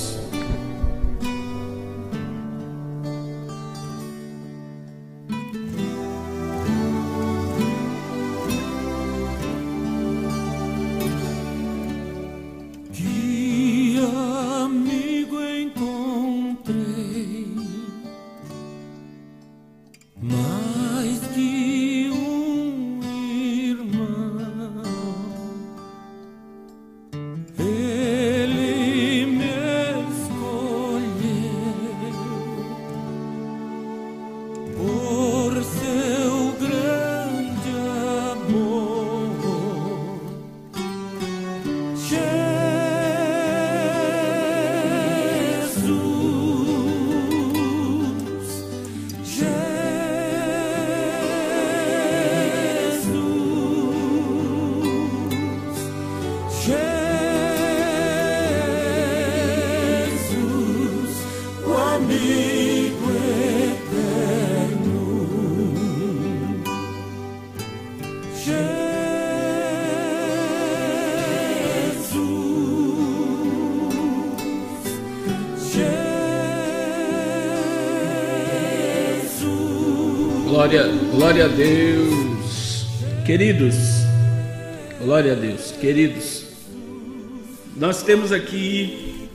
Glória, a Deus. Queridos, glória a Deus. Queridos, nós temos aqui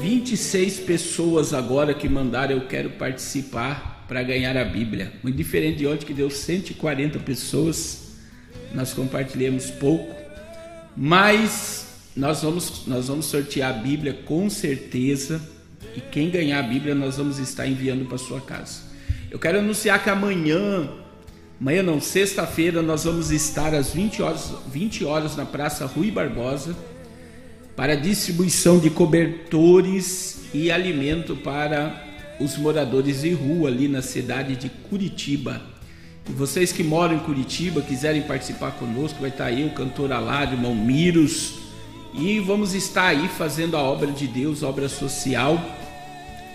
26 pessoas agora que mandaram eu quero participar para ganhar a Bíblia. Muito diferente de ontem que deu 140 pessoas. Nós compartilhamos pouco, mas nós vamos nós vamos sortear a Bíblia com certeza. E quem ganhar a Bíblia nós vamos estar enviando para sua casa. Eu quero anunciar que amanhã, amanhã não, sexta-feira, nós vamos estar às 20 horas, 20 horas na Praça Rui Barbosa para distribuição de cobertores e alimento para os moradores de rua ali na cidade de Curitiba. E vocês que moram em Curitiba, quiserem participar conosco, vai estar aí o cantor Alado, irmão Miros, e vamos estar aí fazendo a obra de Deus, obra social,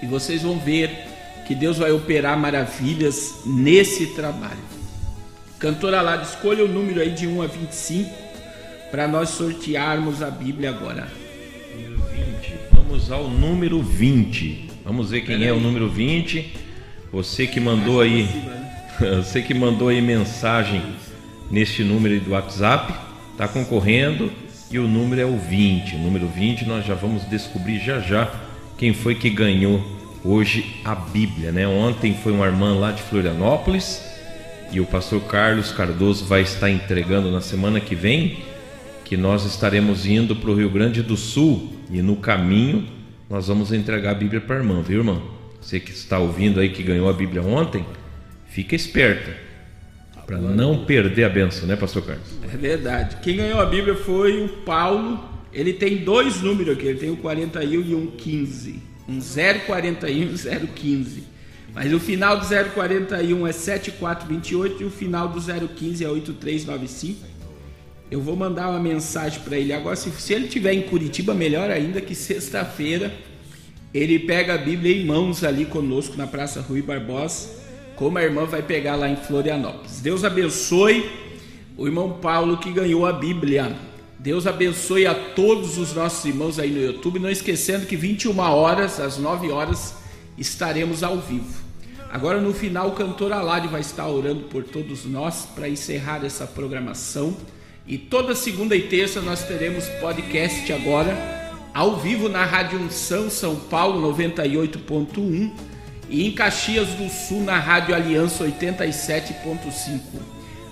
e vocês vão ver que Deus vai operar maravilhas nesse trabalho. Cantora Alado, escolha o número aí de 1 a 25 para nós sortearmos a Bíblia agora. Número 20. Vamos ao número 20. Vamos ver quem é o número 20. Você que mandou aí, (laughs) você que mandou aí mensagem neste número do WhatsApp, está concorrendo e o número é o 20. O número 20 nós já vamos descobrir já já quem foi que ganhou hoje a Bíblia, né? Ontem foi uma irmã lá de Florianópolis e o pastor Carlos Cardoso vai estar entregando na semana que vem que nós estaremos indo para o Rio Grande do Sul e no caminho nós vamos entregar a Bíblia para a irmã, viu, irmã? Você que está ouvindo aí que ganhou a Bíblia ontem, fica esperta para não perder a benção, né, pastor Carlos? É verdade. Quem ganhou a Bíblia foi o Paulo. Ele tem dois números aqui, ele tem o 41 e um 15 um 041 e um 015. Mas o final do 041 é 7428 e o final do 015 é 8395. Eu vou mandar uma mensagem para ele agora. Se, se ele estiver em Curitiba, melhor ainda que sexta-feira ele pega a Bíblia em mãos ali conosco na Praça Rui Barbosa, como a irmã vai pegar lá em Florianópolis. Deus abençoe o irmão Paulo que ganhou a Bíblia. Deus abençoe a todos os nossos irmãos aí no YouTube, não esquecendo que 21 horas, às 9 horas, estaremos ao vivo. Agora no final o cantor Alade vai estar orando por todos nós para encerrar essa programação. E toda segunda e terça nós teremos podcast agora ao vivo na Rádio Unção São Paulo 98.1 e em Caxias do Sul na Rádio Aliança 87.5.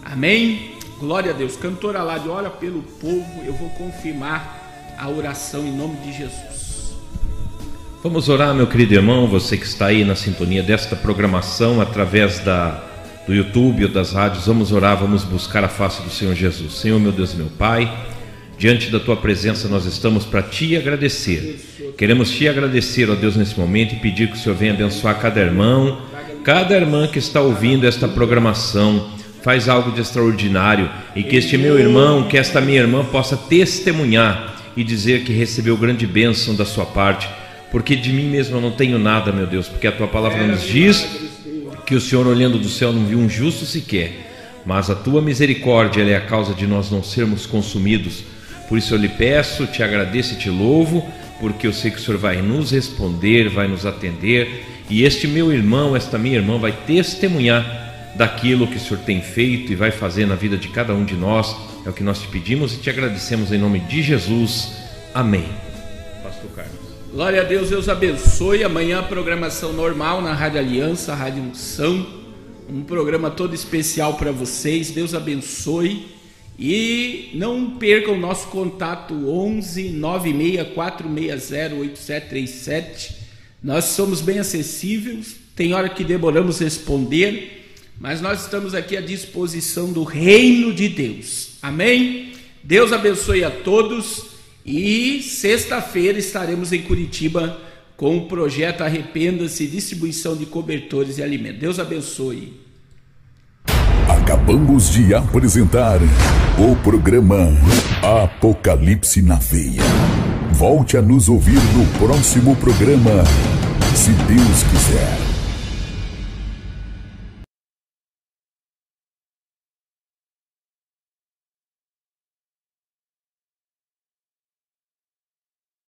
Amém. Glória a Deus. Cantora lá de ora pelo povo, eu vou confirmar a oração em nome de Jesus. Vamos orar, meu querido irmão, você que está aí na sintonia desta programação através da do YouTube ou das rádios, vamos orar, vamos buscar a face do Senhor Jesus. Senhor, meu Deus meu Pai, diante da tua presença nós estamos para te agradecer. Queremos te agradecer, ó Deus, nesse momento e pedir que o Senhor venha abençoar cada irmão, cada irmã que está ouvindo esta programação faz algo de extraordinário e que este meu irmão, que esta minha irmã possa testemunhar e dizer que recebeu grande bênção da sua parte, porque de mim mesmo eu não tenho nada, meu Deus, porque a tua palavra nos diz que o Senhor olhando do céu não viu um justo sequer, mas a tua misericórdia é a causa de nós não sermos consumidos. Por isso eu lhe peço, te agradeço e te louvo, porque eu sei que o Senhor vai nos responder, vai nos atender, e este meu irmão, esta minha irmã vai testemunhar daquilo que o Senhor tem feito e vai fazer na vida de cada um de nós. É o que nós te pedimos e te agradecemos em nome de Jesus. Amém. Glória a Deus, Deus abençoe. Amanhã programação normal na Rádio Aliança, Rádio Unção. Um programa todo especial para vocês. Deus abençoe. E não percam o nosso contato 11 96460 8737. Nós somos bem acessíveis. Tem hora que demoramos responder mas nós estamos aqui à disposição do reino de Deus. Amém? Deus abençoe a todos e sexta-feira estaremos em Curitiba com o projeto Arrependa-se distribuição de cobertores e alimentos. Deus abençoe. Acabamos de apresentar o programa Apocalipse na Veia. Volte a nos ouvir no próximo programa se Deus quiser.